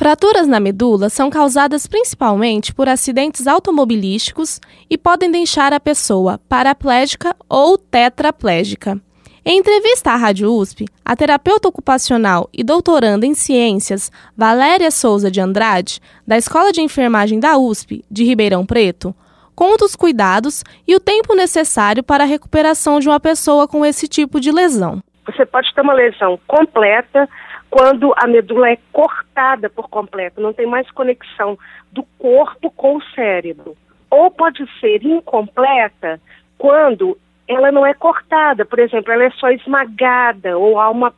Fraturas na medula são causadas principalmente por acidentes automobilísticos e podem deixar a pessoa paraplégica ou tetraplégica. Em entrevista à Rádio USP, a terapeuta ocupacional e doutoranda em ciências Valéria Souza de Andrade, da Escola de Enfermagem da USP de Ribeirão Preto, conta os cuidados e o tempo necessário para a recuperação de uma pessoa com esse tipo de lesão. Você pode ter uma lesão completa quando a medula é cortada por completo, não tem mais conexão do corpo com o cérebro. Ou pode ser incompleta quando ela não é cortada, por exemplo, ela é só esmagada ou há uma,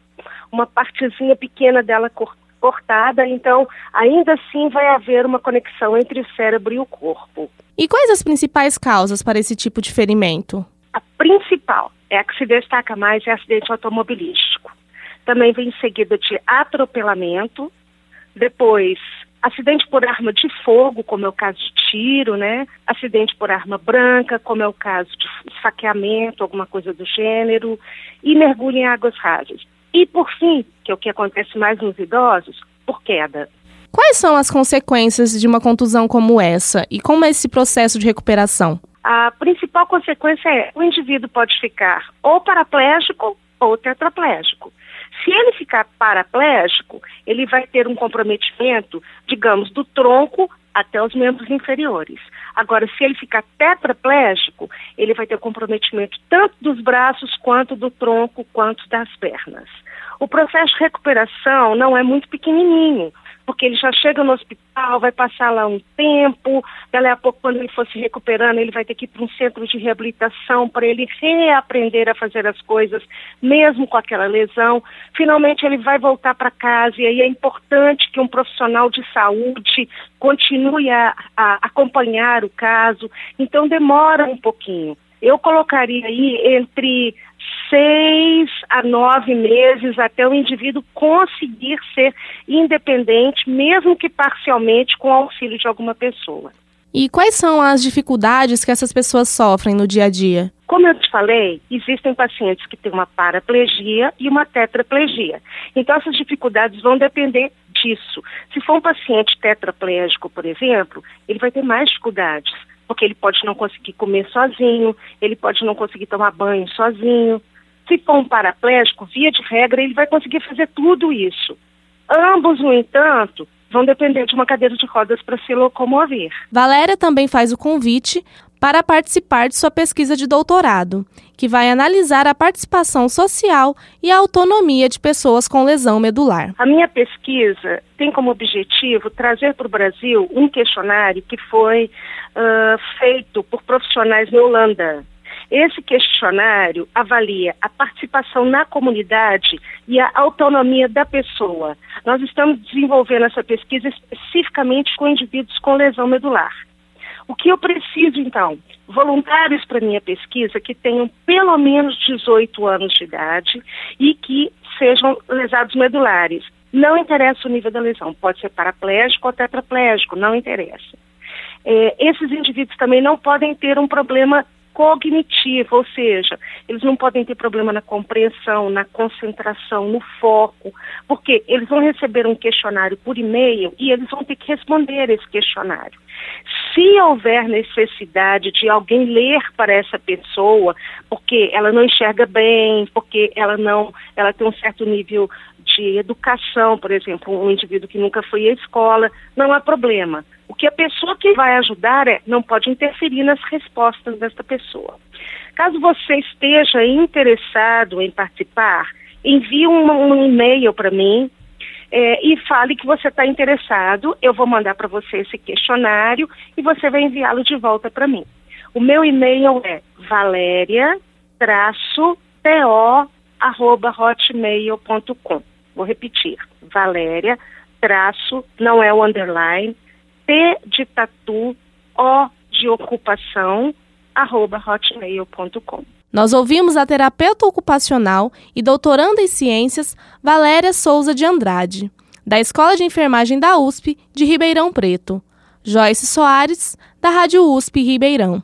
uma partezinha pequena dela cortada, então ainda assim vai haver uma conexão entre o cérebro e o corpo. E quais as principais causas para esse tipo de ferimento? A principal é a que se destaca mais é acidente automobilístico. Também vem seguida de atropelamento, depois acidente por arma de fogo, como é o caso de tiro, né? Acidente por arma branca, como é o caso de saqueamento, alguma coisa do gênero, e mergulho em águas rasas. E por fim, que é o que acontece mais nos idosos, por queda. Quais são as consequências de uma contusão como essa e como é esse processo de recuperação? A principal consequência é o indivíduo pode ficar ou paraplégico ou tetraplégico. Se ele ficar paraplégico, ele vai ter um comprometimento, digamos, do tronco até os membros inferiores. Agora, se ele ficar tetraplégico, ele vai ter comprometimento tanto dos braços, quanto do tronco, quanto das pernas. O processo de recuperação não é muito pequenininho porque ele já chega no hospital, vai passar lá um tempo, dali a pouco, quando ele for se recuperando, ele vai ter que ir para um centro de reabilitação para ele reaprender a fazer as coisas, mesmo com aquela lesão. Finalmente, ele vai voltar para casa, e aí é importante que um profissional de saúde continue a, a acompanhar o caso, então demora um pouquinho. Eu colocaria aí entre seis a nove meses até o indivíduo conseguir ser independente, mesmo que parcialmente com o auxílio de alguma pessoa. E quais são as dificuldades que essas pessoas sofrem no dia a dia? Como eu te falei, existem pacientes que têm uma paraplegia e uma tetraplegia. Então, essas dificuldades vão depender disso. Se for um paciente tetraplégico, por exemplo, ele vai ter mais dificuldades, porque ele pode não conseguir comer sozinho, ele pode não conseguir tomar banho sozinho, se for um paraplégico, via de regra, ele vai conseguir fazer tudo isso. Ambos, no entanto, vão depender de uma cadeira de rodas para se locomover. Valéria também faz o convite para participar de sua pesquisa de doutorado, que vai analisar a participação social e a autonomia de pessoas com lesão medular. A minha pesquisa tem como objetivo trazer para o Brasil um questionário que foi uh, feito por profissionais na Holanda. Esse questionário avalia a participação na comunidade e a autonomia da pessoa. Nós estamos desenvolvendo essa pesquisa especificamente com indivíduos com lesão medular. O que eu preciso, então? Voluntários para minha pesquisa que tenham pelo menos 18 anos de idade e que sejam lesados medulares. Não interessa o nível da lesão, pode ser paraplégico ou tetraplégico, não interessa. É, esses indivíduos também não podem ter um problema cognitiva, ou seja, eles não podem ter problema na compreensão, na concentração, no foco, porque eles vão receber um questionário por e-mail e eles vão ter que responder esse questionário. Se houver necessidade de alguém ler para essa pessoa, porque ela não enxerga bem, porque ela não, ela tem um certo nível de educação, por exemplo, um indivíduo que nunca foi à escola, não há problema. O que a pessoa que vai ajudar é não pode interferir nas respostas desta pessoa. Caso você esteja interessado em participar, envie um, um e-mail para mim é, e fale que você está interessado. Eu vou mandar para você esse questionário e você vai enviá-lo de volta para mim. O meu e-mail é valéria-to@hotmail.com. Vou repetir, Valéria traço, não é o underline, T de tatu, O de ocupação, arroba hotmail.com. Nós ouvimos a terapeuta ocupacional e doutoranda em ciências Valéria Souza de Andrade, da Escola de Enfermagem da USP de Ribeirão Preto, Joyce Soares, da Rádio USP Ribeirão.